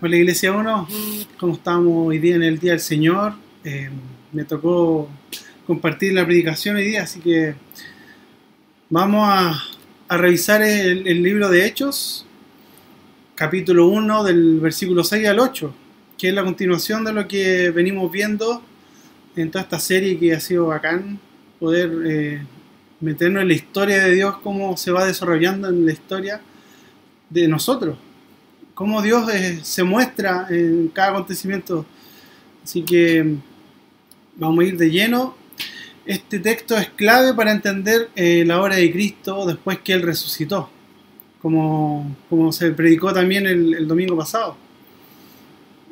Hola Iglesia 1, ¿cómo estamos hoy día en el Día del Señor? Eh, me tocó compartir la predicación hoy día, así que vamos a, revisar el, el, libro de Hechos, capítulo 1 del versículo 6 al 8, que es la continuación de lo que venimos viendo en toda esta serie que ha sido bacán poder eh, meternos en la historia de Dios, cómo se va desarrollando en la historia de nosotros cómo Dios eh, se muestra en cada acontecimiento. Así que vamos a ir de lleno. Este texto es clave para entender eh, la obra de Cristo después que Él resucitó, como, como se predicó también el, domingo pasado.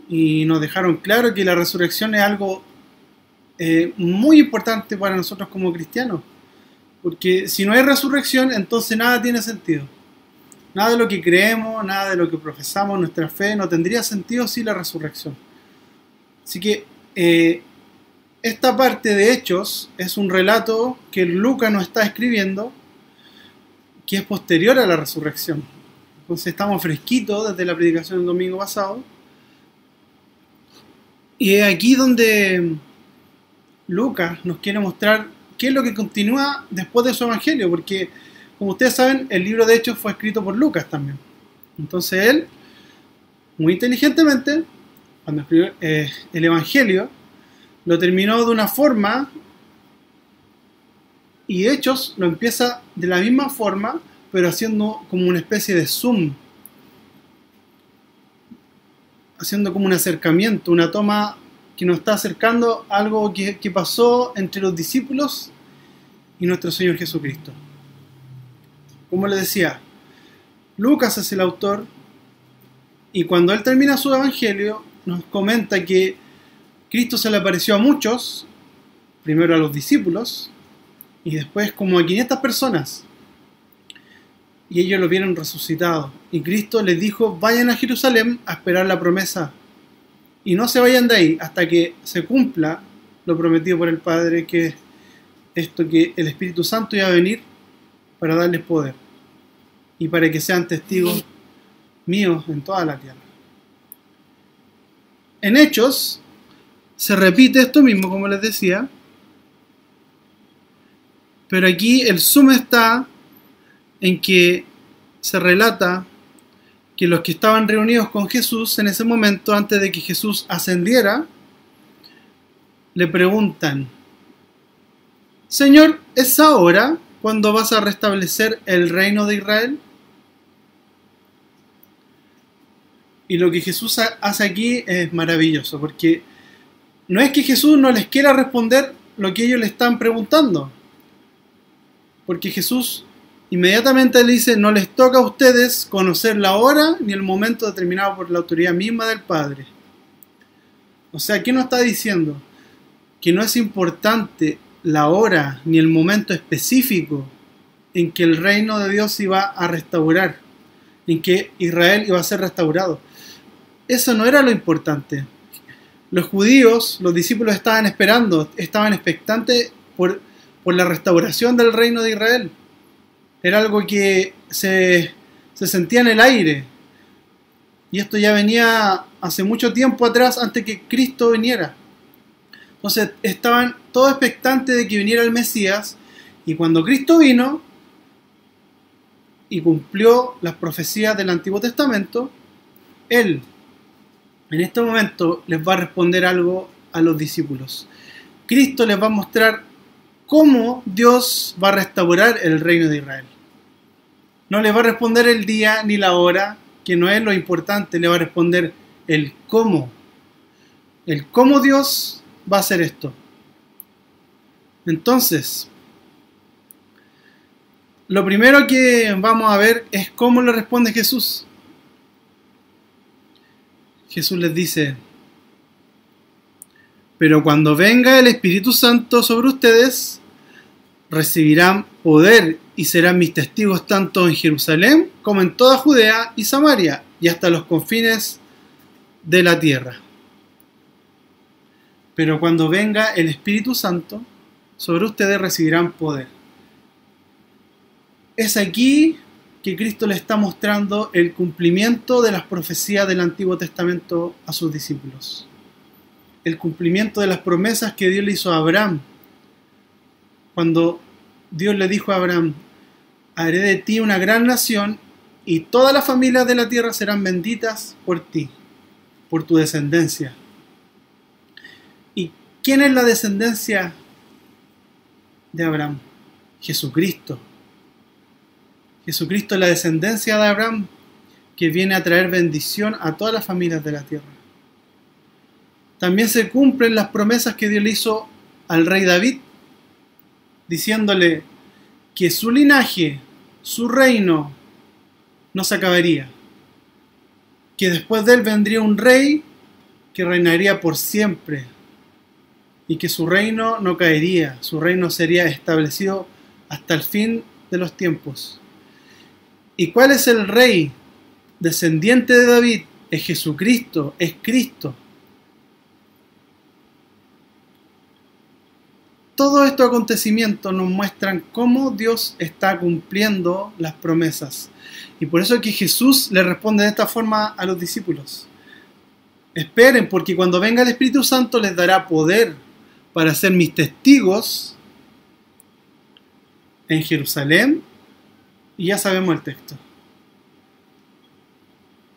Y nos dejaron claro que la resurrección es algo eh, muy importante para nosotros como cristianos. Porque si no hay resurrección, entonces nada tiene sentido. Nada de lo que creemos, nada de lo que profesamos, nuestra fe, no tendría sentido sin la resurrección. Así que eh, esta parte de Hechos es un relato que Lucas nos está escribiendo que es posterior a la resurrección. Entonces estamos fresquitos desde la predicación del domingo pasado. Y es aquí donde Lucas nos quiere mostrar qué es lo que continúa después de su evangelio, porque como ustedes saben, el libro de Hechos fue escrito por Lucas también. Entonces él, muy inteligentemente, cuando escribió eh, el Evangelio, lo terminó de una forma y Hechos lo empieza de la misma forma, pero haciendo como una especie de zoom, haciendo como un acercamiento, una toma que nos está acercando a algo que, que pasó entre los discípulos y nuestro Señor Jesucristo como le decía, Lucas es el autor y cuando él termina su evangelio nos comenta que Cristo se le apareció a muchos, primero a los discípulos y después como a 500 personas. Y ellos lo vieron resucitado. Y Cristo les dijo, vayan a Jerusalén a esperar la promesa. Y no se vayan de ahí hasta que se cumpla lo prometido por el Padre, que esto que el Espíritu Santo iba a venir para darles poder y para que sean testigos míos en toda la tierra. En Hechos se repite esto mismo, como les decía, pero aquí el sumo está en que se relata que los que estaban reunidos con Jesús en ese momento, antes de que Jesús ascendiera, le preguntan, Señor, ¿es ahora cuando vas a restablecer el reino de Israel? Y lo que Jesús hace aquí es maravilloso, porque no es que Jesús no les quiera responder lo que ellos le están preguntando, porque Jesús inmediatamente le dice, no les toca a ustedes conocer la hora ni el momento determinado por la autoridad misma del Padre. O sea, ¿qué nos está diciendo? Que no es importante la hora ni el momento específico en que el reino de Dios iba a restaurar, en que Israel iba a ser restaurado. Eso no era lo importante. Los judíos, los discípulos estaban esperando, estaban expectantes por, por la restauración del reino de Israel. Era algo que se, se sentía en el aire. Y esto ya venía hace mucho tiempo atrás, antes que Cristo viniera. Entonces estaban todos expectantes de que viniera el Mesías y cuando Cristo vino y cumplió las profecías del Antiguo Testamento, Él en este momento les va a responder algo a los discípulos. Cristo les va a mostrar cómo Dios va a restaurar el reino de Israel. No les va a responder el día ni la hora, que no es lo importante, le va a responder el cómo. El cómo Dios va a hacer esto. Entonces, lo primero que vamos a ver es cómo le responde Jesús. Jesús les dice, pero cuando venga el Espíritu Santo sobre ustedes, recibirán poder y serán mis testigos tanto en Jerusalén como en toda Judea y Samaria y hasta los confines de la tierra. Pero cuando venga el Espíritu Santo, sobre ustedes recibirán poder. Es aquí que Cristo le está mostrando el cumplimiento de las profecías del Antiguo Testamento a sus discípulos. El cumplimiento de las promesas que Dios le hizo a Abraham. Cuando Dios le dijo a Abraham, haré de ti una gran nación y todas las familias de la tierra serán benditas por ti, por tu descendencia. ¿Y quién es la descendencia de Abraham? Jesucristo. Jesucristo es la descendencia de Abraham que viene a traer bendición a todas las familias de la tierra. También se cumplen las promesas que Dios le hizo al rey David, diciéndole que su linaje, su reino, no se acabaría, que después de él vendría un rey que reinaría por siempre y que su reino no caería, su reino sería establecido hasta el fin de los tiempos. ¿Y cuál es el rey descendiente de David? Es Jesucristo, es Cristo. Todos estos acontecimientos nos muestran cómo Dios está cumpliendo las promesas. Y por eso es que Jesús le responde de esta forma a los discípulos. Esperen, porque cuando venga el Espíritu Santo les dará poder para ser mis testigos en Jerusalén, y ya sabemos el texto.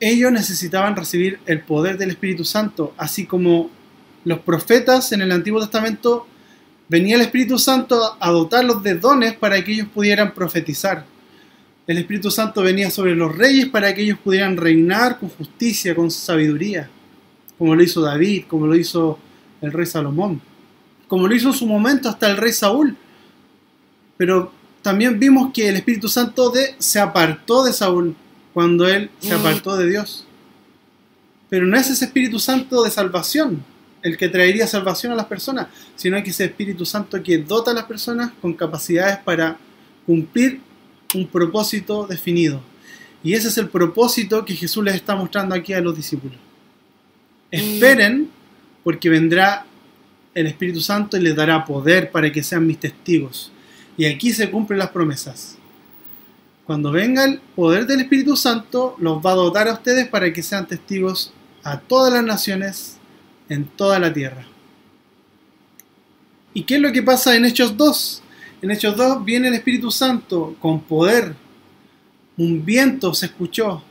Ellos necesitaban recibir el poder del Espíritu Santo, así como los profetas en el Antiguo Testamento venía el Espíritu Santo a dotarlos de dones para que ellos pudieran profetizar. El Espíritu Santo venía sobre los reyes para que ellos pudieran reinar con justicia, con sabiduría, como lo hizo David, como lo hizo el rey Salomón, como lo hizo en su momento hasta el rey Saúl. Pero también vimos que el Espíritu Santo de, se apartó de Saúl cuando él se mm. apartó de Dios. Pero no es ese Espíritu Santo de salvación el que traería salvación a las personas, sino que ese Espíritu Santo que dota a las personas con capacidades para cumplir un propósito definido. Y ese es el propósito que Jesús les está mostrando aquí a los discípulos. Mm. Esperen porque vendrá el Espíritu Santo y les dará poder para que sean mis testigos y aquí se cumplen las promesas. Cuando venga el poder del Espíritu Santo, los va a dotar a ustedes para que sean testigos a todas las naciones en toda la tierra. ¿Y qué es lo que pasa en Hechos 2? En Hechos 2 viene el Espíritu Santo con poder. Un viento se escuchó.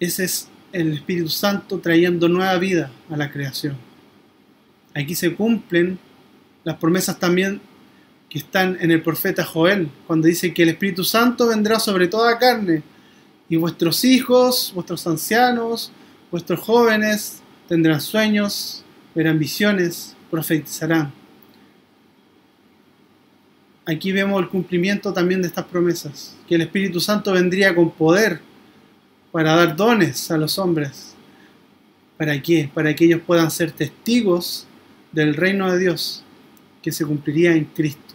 Ese es el Espíritu Santo trayendo nueva vida a la creación. Aquí se cumplen las promesas también que están en el profeta Joel, cuando dice que el Espíritu Santo vendrá sobre toda carne, y vuestros hijos, vuestros ancianos, vuestros jóvenes tendrán sueños, verán visiones, profetizarán. Aquí vemos el cumplimiento también de estas promesas, que el Espíritu Santo vendría con poder para dar dones a los hombres. ¿Para qué? Para que ellos puedan ser testigos del reino de Dios que se cumpliría en Cristo.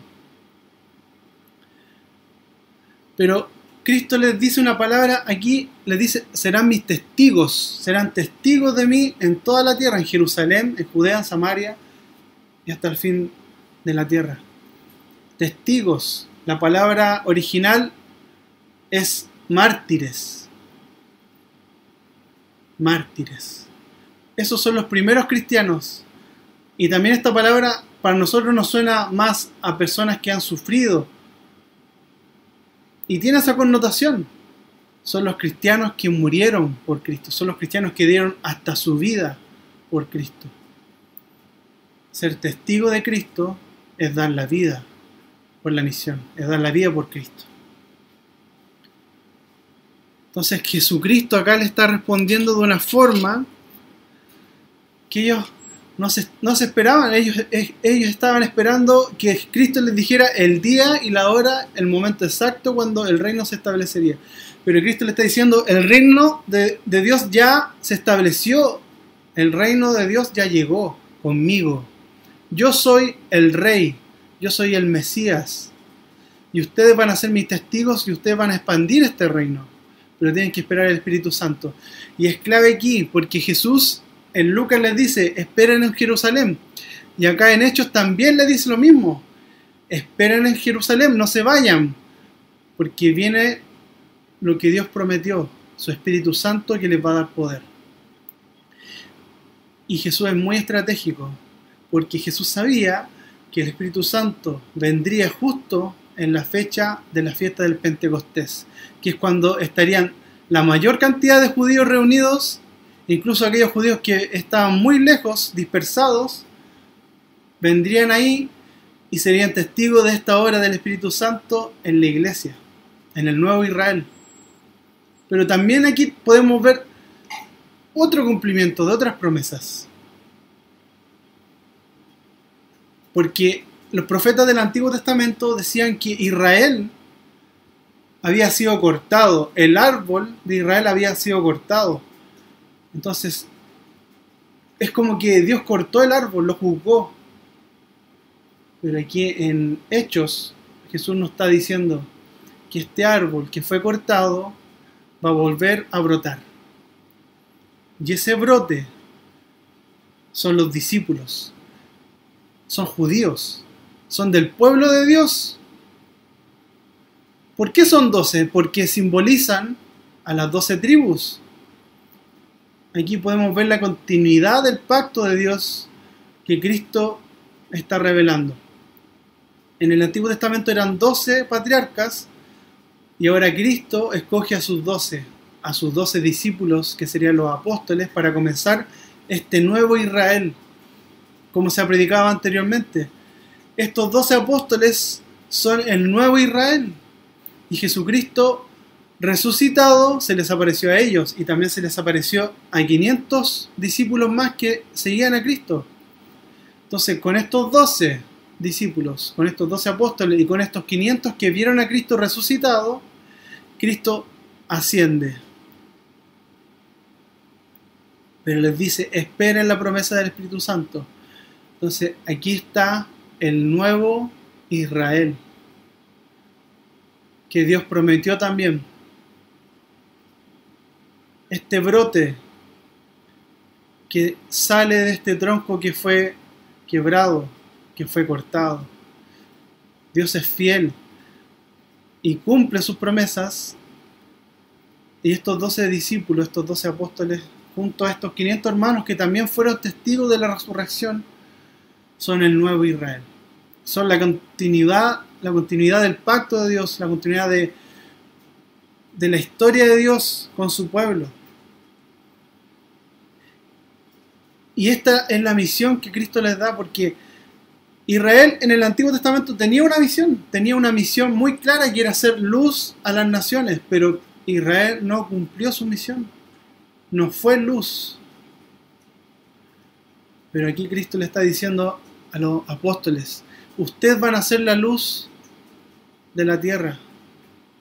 Pero Cristo les dice una palabra aquí, les dice, serán mis testigos, serán testigos de mí en toda la tierra, en Jerusalén, en Judea, en Samaria y hasta el fin de la tierra. Testigos, la palabra original es mártires. Mártires. Esos son los primeros cristianos. Y también esta palabra para nosotros nos suena más a personas que han sufrido, y tiene esa connotación. Son los cristianos que murieron por Cristo, son los cristianos que dieron hasta su vida por Cristo. Ser testigo de Cristo es dar la vida por la misión, es dar la vida por Cristo. Entonces Jesucristo acá le está respondiendo de una forma que ellos no se, no se esperaban, ellos, ellos estaban esperando que Cristo les dijera el día y la hora, el momento exacto cuando el reino se establecería. Pero Cristo le está diciendo, el reino de, de Dios ya se estableció, el reino de Dios ya llegó conmigo. Yo soy el rey, yo soy el Mesías. Y ustedes van a ser mis testigos y ustedes van a expandir este reino. Pero tienen que esperar el Espíritu Santo. Y es clave aquí, porque Jesús en Lucas les dice, esperen en Jerusalén. Y acá en Hechos también le dice lo mismo. Esperen en Jerusalén, no se vayan. porque viene lo que Dios prometió, su Espíritu Santo que les va a dar poder. Y Jesús es muy estratégico, porque Jesús sabía que el Espíritu Santo vendría justo en la fecha de la fiesta del Pentecostés, que es cuando estarían la mayor cantidad de judíos reunidos, incluso aquellos judíos que estaban muy lejos, dispersados, vendrían ahí y serían testigos de esta obra del Espíritu Santo en la iglesia, en el nuevo Israel. Pero también aquí podemos ver otro cumplimiento de otras promesas. Porque los profetas del Antiguo Testamento decían que Israel había sido cortado, el árbol de Israel había sido cortado. Entonces, es como que Dios cortó el árbol, lo juzgó. Pero aquí en Hechos, Jesús nos está diciendo que este árbol que fue cortado va a volver a brotar. Y ese brote son los discípulos, son judíos, son del pueblo de Dios. ¿Por qué son doce? Porque simbolizan a las doce tribus. Aquí podemos ver la continuidad del pacto de Dios que Cristo está revelando. En el Antiguo Testamento eran doce patriarcas y ahora Cristo escoge a sus doce, a sus doce discípulos, que serían los apóstoles, para comenzar este nuevo Israel, como se ha predicado anteriormente estos doce apóstoles son el nuevo Israel. Y Jesucristo resucitado se les apareció a ellos y también se les apareció a 500 discípulos más que seguían a Cristo. Entonces, con estos doce discípulos, con estos doce apóstoles y con estos 500 que vieron a Cristo resucitado, Cristo asciende. Pero les dice, esperen la promesa del Espíritu Santo. Entonces, aquí está el nuevo Israel que Dios prometió también. Este brote que sale de este tronco que fue quebrado, que fue cortado. Dios es fiel y cumple sus promesas. Y estos doce discípulos, estos doce apóstoles, junto a estos 500 hermanos que también fueron testigos de la resurrección, son el nuevo Israel. Son la continuidad, la continuidad del pacto de Dios, la continuidad de, de la historia de Dios con su pueblo. Y esta es la misión que Cristo les da porque Israel en el Antiguo Testamento tenía una misión, tenía una misión muy clara que era hacer luz a las naciones, pero Israel no cumplió su misión, no fue luz. Pero aquí Cristo le está diciendo a los apóstoles, ustedes van a ser la luz de la tierra,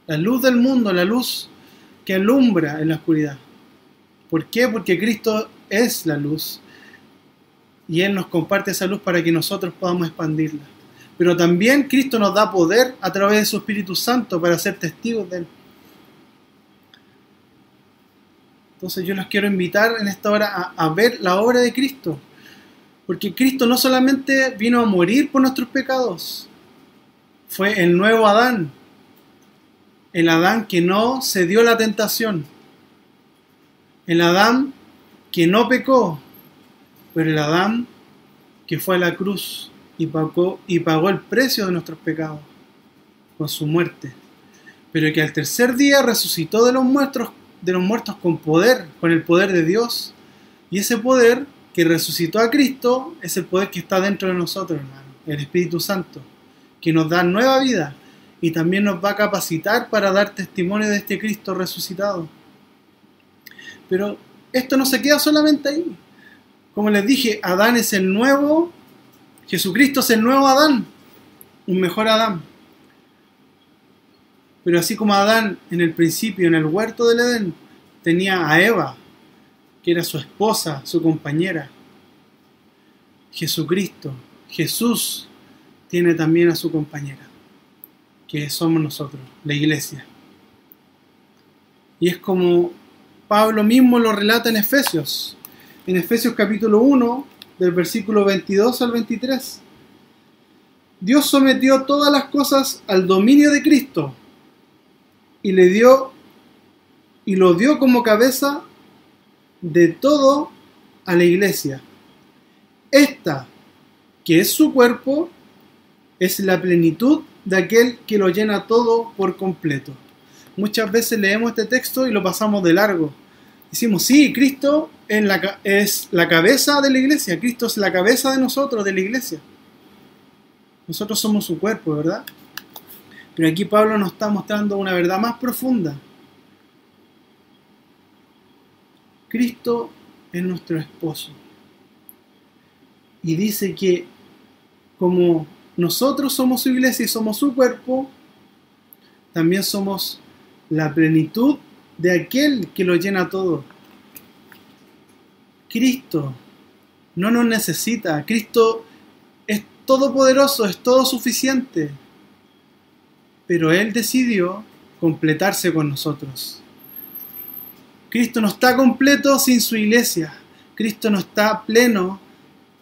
la luz del mundo, la luz que alumbra en la oscuridad. ¿Por qué? Porque Cristo es la luz y Él nos comparte esa luz para que nosotros podamos expandirla. Pero también Cristo nos da poder a través de su Espíritu Santo para ser testigos de Él. Entonces yo los quiero invitar en esta hora a, a ver la obra de Cristo, porque Cristo no solamente vino a morir por nuestros pecados, fue el nuevo Adán, el Adán que no cedió la tentación, el Adán que no pecó, pero el Adán que fue a la cruz y pagó, y pagó el precio de nuestros pecados con su muerte, pero que al tercer día resucitó de los muertos, de los muertos con poder, con el poder de Dios, y ese poder que resucitó a Cristo es el poder que está dentro de nosotros, hermano, el Espíritu Santo, que nos da nueva vida y también nos va a capacitar para dar testimonio de este Cristo resucitado. Pero esto no se queda solamente ahí. Como les dije, Adán es el nuevo, Jesucristo es el nuevo Adán, un mejor Adán. Pero así como Adán en el principio, en el huerto del Edén, tenía a Eva, que era su esposa, su compañera. Jesucristo, Jesús, tiene también a su compañera, que somos nosotros, la iglesia. Y es como Pablo mismo lo relata en Efesios, en Efesios capítulo 1, del versículo 22 al 23. Dios sometió todas las cosas al dominio de Cristo y le dio y lo dio como cabeza de todo a la iglesia. Esta, que es su cuerpo, es la plenitud de aquel que lo llena todo por completo. Muchas veces leemos este texto y lo pasamos de largo. Decimos, sí, Cristo es la cabeza de la iglesia, Cristo es la cabeza de nosotros, de la iglesia. Nosotros somos su cuerpo, ¿verdad? Pero aquí Pablo nos está mostrando una verdad más profunda. Cristo es nuestro esposo. Y dice que como nosotros somos su iglesia y somos su cuerpo, también somos la plenitud de aquel que lo llena todo. Cristo no nos necesita. Cristo es todopoderoso, es todo suficiente. Pero Él decidió completarse con nosotros. Cristo no está completo sin su iglesia. Cristo no está pleno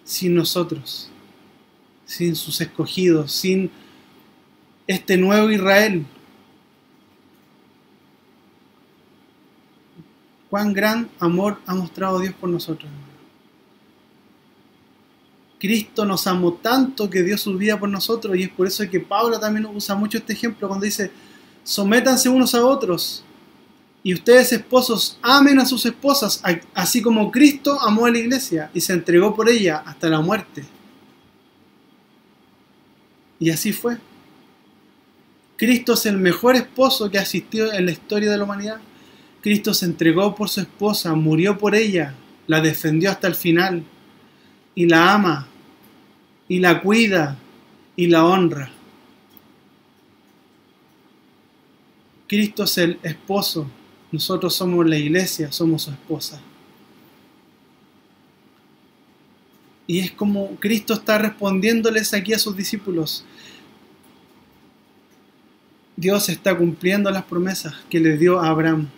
sin nosotros, sin sus escogidos, sin este nuevo Israel. Cuán gran amor ha mostrado Dios por nosotros. Cristo nos amó tanto que dio su vida por nosotros y es por eso que Pablo también usa mucho este ejemplo cuando dice, sométanse unos a otros y ustedes esposos amen a sus esposas, así como Cristo amó a la iglesia y se entregó por ella hasta la muerte. Y así fue. Cristo es el mejor esposo que ha existido en la historia de la humanidad. Cristo se entregó por su esposa, murió por ella, la defendió hasta el final y la ama y la cuida y la honra. Cristo es el esposo nosotros somos la iglesia, somos su esposa. Y es como Cristo está respondiéndoles aquí a sus discípulos. Dios está cumpliendo las promesas que le dio a Abraham.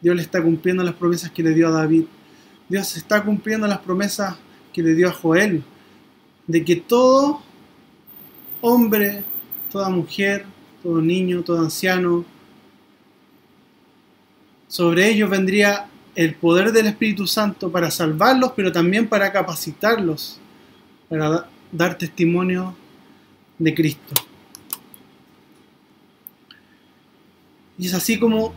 Dios le está cumpliendo las promesas que le dio a David. Dios está cumpliendo las promesas que le dio a Joel. De que todo hombre, toda mujer, todo niño, todo anciano, sobre ellos vendría el poder del Espíritu Santo para salvarlos, pero también para capacitarlos, para dar testimonio de Cristo. Y es así como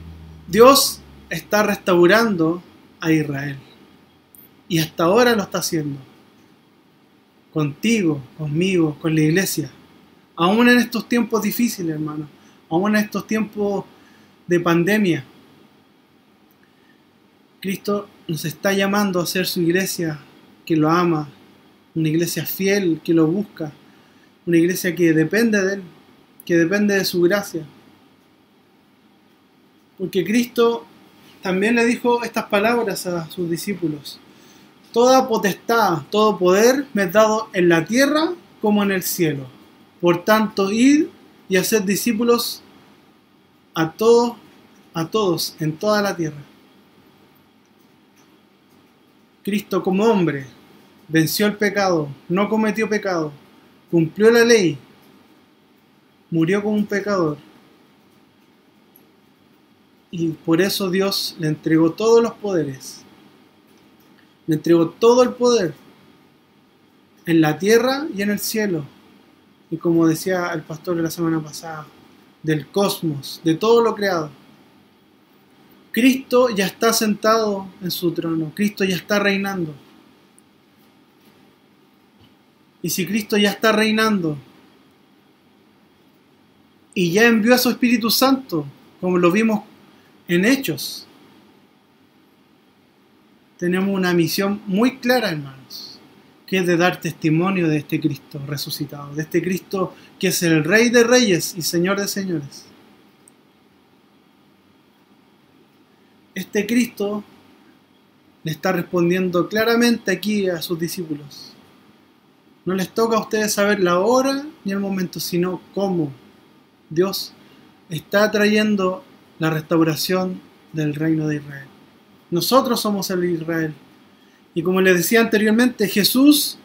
Dios está restaurando a Israel. Y hasta ahora lo está haciendo. Contigo, conmigo, con la iglesia. Aún en estos tiempos difíciles, hermano. Aún en estos tiempos de pandemia. Cristo nos está llamando a ser su iglesia que lo ama, una iglesia fiel que lo busca, una iglesia que depende de Él, que depende de su gracia. Porque Cristo también le dijo estas palabras a sus discípulos. Toda potestad, todo poder me es dado en la tierra como en el cielo. Por tanto, id y haced discípulos a todos, a todos en toda la tierra. Cristo como hombre venció el pecado, no cometió pecado, cumplió la ley, murió como un pecador. Y por eso Dios le entregó todos los poderes. Le entregó todo el poder en la tierra y en el cielo. Y como decía el pastor la semana pasada, del cosmos, de todo lo creado. Cristo ya está sentado en su trono, Cristo ya está reinando. Y si Cristo ya está reinando y ya envió a su Espíritu Santo, como lo vimos en Hechos, tenemos una misión muy clara, hermanos, que es de dar testimonio de este Cristo resucitado, de este Cristo que es el Rey de Reyes y Señor de Señores. este Cristo le está respondiendo claramente aquí a sus discípulos. No les toca a ustedes saber la hora ni el momento, sino cómo Dios está trayendo la restauración del reino de Israel. Nosotros somos el Israel. Y como les decía anteriormente, Jesús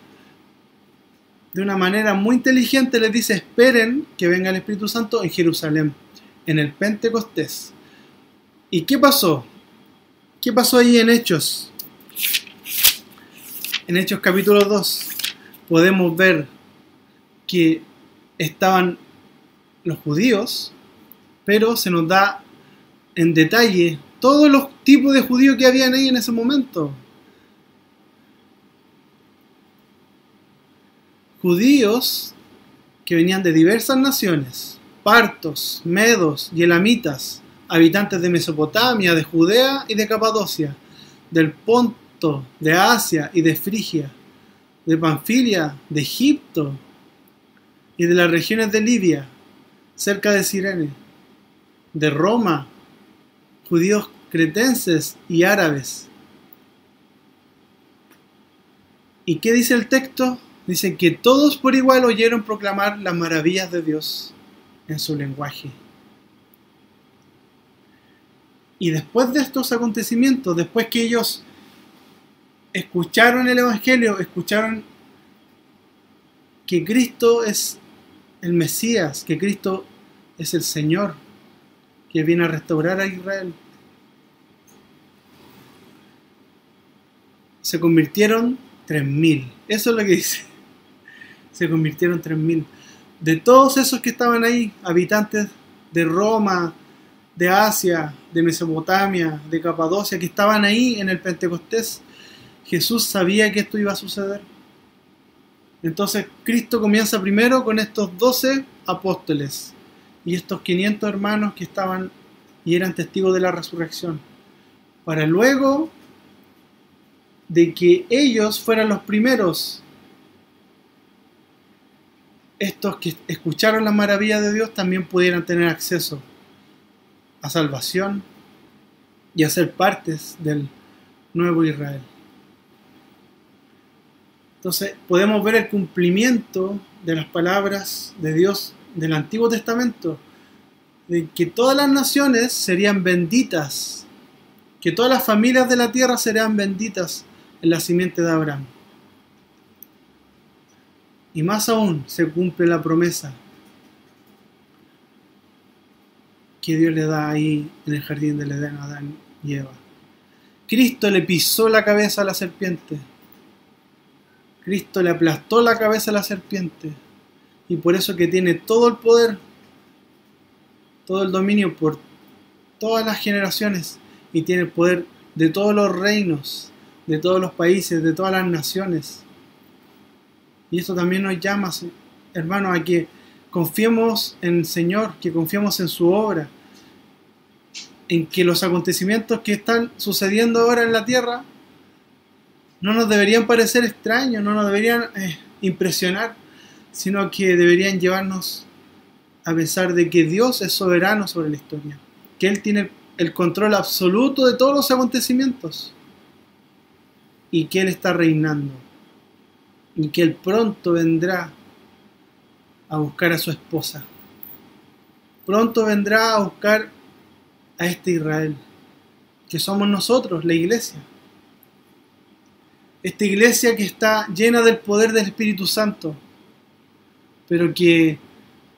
de una manera muy inteligente les dice, esperen que venga el Espíritu Santo en Jerusalén. en el Pentecostés. ¿Y qué pasó? ¿Qué pasó ahí en Hechos? En Hechos capítulo 2 podemos ver que estaban los judíos, pero se nos da en detalle todos los tipos de judíos que habían ahí en ese momento. Judíos que venían de diversas naciones, partos, medos y elamitas, habitantes de Mesopotamia, de Judea y de Capadocia, del Ponto, de Asia y de Frigia, de Panfilia, de Egipto y de las regiones de Libia, cerca de Sirene, de Roma, judíos cretenses y árabes. ¿Y qué dice el texto? Dice que todos por igual oyeron proclamar las maravillas de Dios en su lenguaje. Y después de estos acontecimientos, después que ellos escucharon el Evangelio, escucharon que Cristo es el Mesías, que Cristo es el Señor, que viene a restaurar a Israel. Se convirtieron 3.000. Eso es lo que dice. Se convirtieron 3.000. De todos esos que estaban ahí, habitantes de Roma, de Asia, de Mesopotamia, de Capadocia, que estaban ahí en el Pentecostés, Jesús sabía que esto iba a suceder. Entonces Cristo comienza primero con estos 12 apóstoles y estos 500 hermanos que estaban y eran testigos de la resurrección, para luego de que ellos fueran los primeros, estos que escucharon la maravilla de Dios también pudieran tener acceso a salvación y a ser partes del nuevo Israel. Entonces podemos ver el cumplimiento de las palabras de Dios del Antiguo Testamento, de que todas las naciones serían benditas, que todas las familias de la tierra serían benditas en la simiente de Abraham. Y más aún se cumple la promesa que Dios le da ahí en el jardín del Edén a Adán y Eva. Cristo le pisó la cabeza a la serpiente Cristo le aplastó la cabeza a la serpiente y por eso que tiene todo el poder, todo el dominio por todas las generaciones y tiene el poder de todos los reinos, de todos los países, de todas las naciones. Y eso también nos llama, hermanos, a que confiemos en el Señor, que confiemos en su obra, en que los acontecimientos que están sucediendo ahora en la tierra no nos deberían parecer extraños, no nos deberían eh, impresionar, sino que deberían llevarnos a pensar de que Dios es soberano sobre la historia, que Él tiene el control absoluto de todos los acontecimientos y que Él está reinando y que Él pronto vendrá a buscar a su esposa. Pronto vendrá a buscar a este Israel, que somos nosotros, la iglesia esta iglesia que está llena del poder del Espíritu Santo, pero que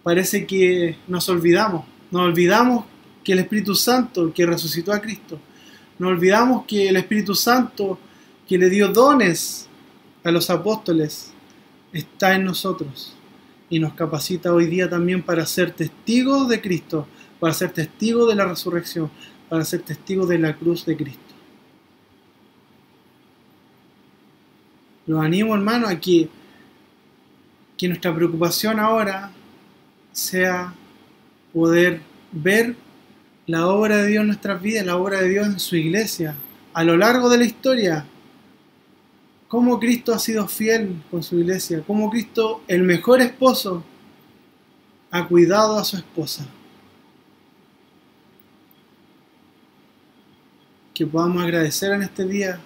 parece que nos olvidamos, nos olvidamos que el Espíritu Santo que resucitó a Cristo, nos olvidamos que el Espíritu Santo que le dio dones a los apóstoles está en nosotros y nos capacita hoy día también para ser testigos de Cristo, para ser testigos de la resurrección, para ser testigos de la cruz de Cristo. Los animo, hermano, a que, que nuestra preocupación ahora sea poder ver la obra de Dios en nuestras vidas, la obra de Dios en su iglesia, a lo largo de la historia. Cómo Cristo ha sido fiel con su iglesia, cómo Cristo, el mejor esposo, ha cuidado a su esposa. Que podamos agradecer en este día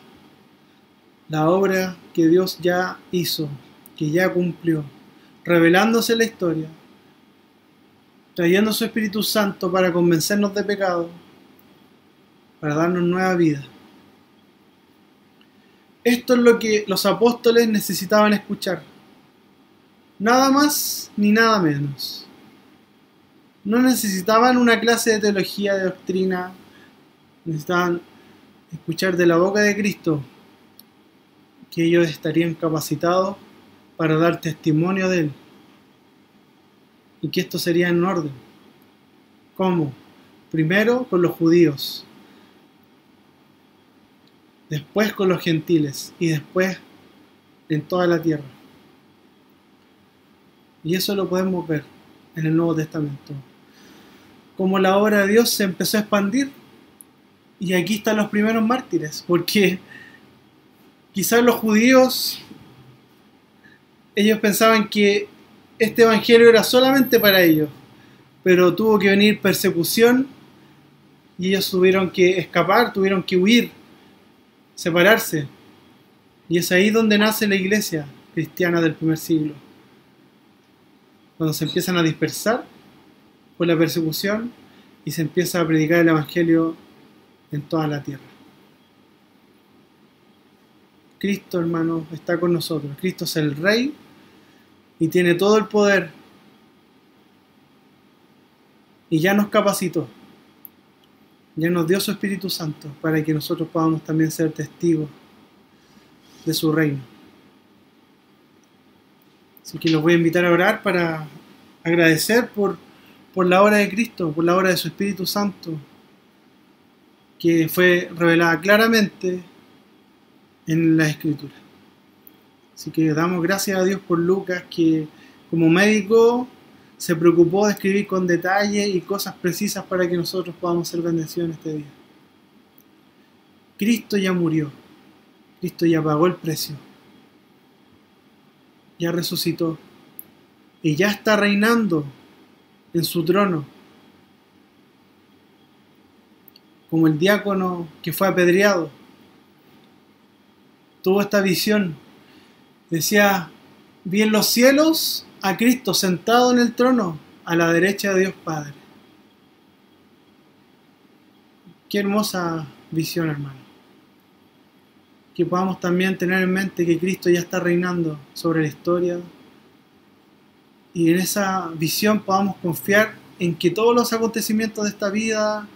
la obra que Dios ya hizo, que ya cumplió, revelándose la historia, trayendo su Espíritu Santo para convencernos de pecado, para darnos nueva vida. Esto es lo que los apóstoles necesitaban escuchar. Nada más ni nada menos. no necesitaban una clase de teología, de doctrina, necesitaban escuchar de la boca de Cristo que ellos estarían capacitados para dar testimonio de Él y que esto sería en orden. ¿Cómo? Primero con los judíos, después con los gentiles y después en toda la tierra. Y eso lo podemos ver en el Nuevo Testamento. Como la obra de Dios se empezó a expandir. Y aquí están los primeros mártires, porque quizás los judíos, ellos pensaban que este evangelio era solamente para ellos, pero tuvo que venir persecución y ellos tuvieron que escapar, tuvieron que huir, separarse. Y es ahí donde nace la iglesia cristiana del primer siglo cuando se empiezan a dispersar por la persecución y se empieza a predicar el Evangelio en toda la tierra. Cristo, hermano, está con nosotros. Cristo es el Rey y tiene todo el poder. Y ya nos capacitó. Ya nos dio su Espíritu Santo para que nosotros podamos también ser testigos de su reino. Así que los voy a invitar a orar para agradecer por, por la obra de Cristo, por la obra de su Espíritu Santo, que fue revelada claramente en la Escritura. Así que damos gracias a Dios por Lucas, que como médico se preocupó de escribir con detalle y cosas precisas para que nosotros podamos ser bendecidos en este día. Cristo ya murió, Cristo ya pagó el precio ya resucitó y ya está reinando en su trono. Como el diácono que fue apedreado. Tuvo esta visión. Decía, vi en los cielos a Cristo sentado en el trono a la derecha de Dios Padre. Qué hermosa visión, hermano que podamos también tener en mente que Cristo ya está reinando sobre la historia y en esa visión podamos confiar en que todos los acontecimientos de esta vida,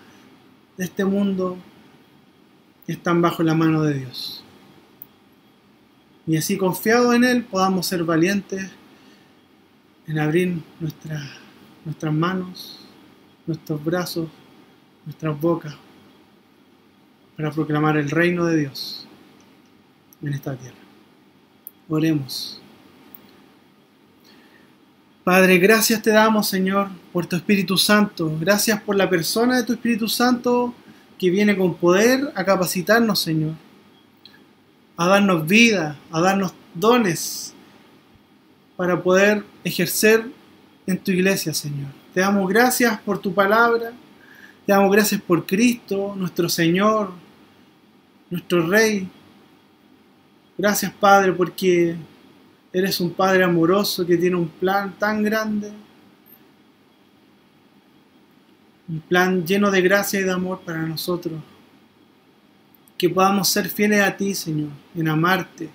de este mundo, están bajo la mano de Dios. Y así confiado en Él podamos ser valientes en abrir nuestras manos, nuestros brazos, nuestras bocas para proclamar el reino de Dios en esta tierra. Oremos. Padre, gracias te damos, Señor, por tu Espíritu Santo. Gracias por la persona de tu Espíritu Santo que viene con poder a capacitarnos, Señor. A darnos vida, a darnos dones para poder ejercer en tu iglesia, Señor. Te damos gracias por tu palabra. Te damos gracias por Cristo, nuestro Señor, nuestro Rey, Gracias Padre porque eres un Padre amoroso que tiene un plan tan grande. Un plan lleno de gracia y de amor para nosotros. Que podamos ser fieles a ti, Señor, en amarte,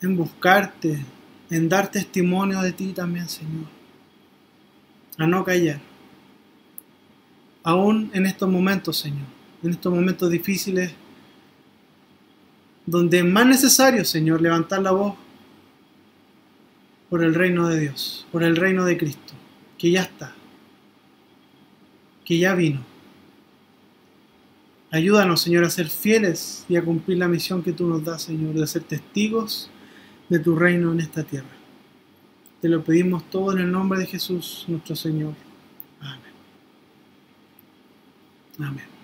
en buscarte, en dar testimonio de ti también, Señor. A no callar. Aún en estos momentos, Señor, en estos momentos difíciles, donde es más necesario, Señor, levantar la voz por el reino de Dios, por el reino de Cristo, que ya está, que ya vino. Ayúdanos, Señor, a ser fieles y a cumplir la misión que tú nos das, Señor, de ser testigos de tu reino en esta tierra. Te lo pedimos todo en el nombre de Jesús, nuestro Señor. Amén. Amén.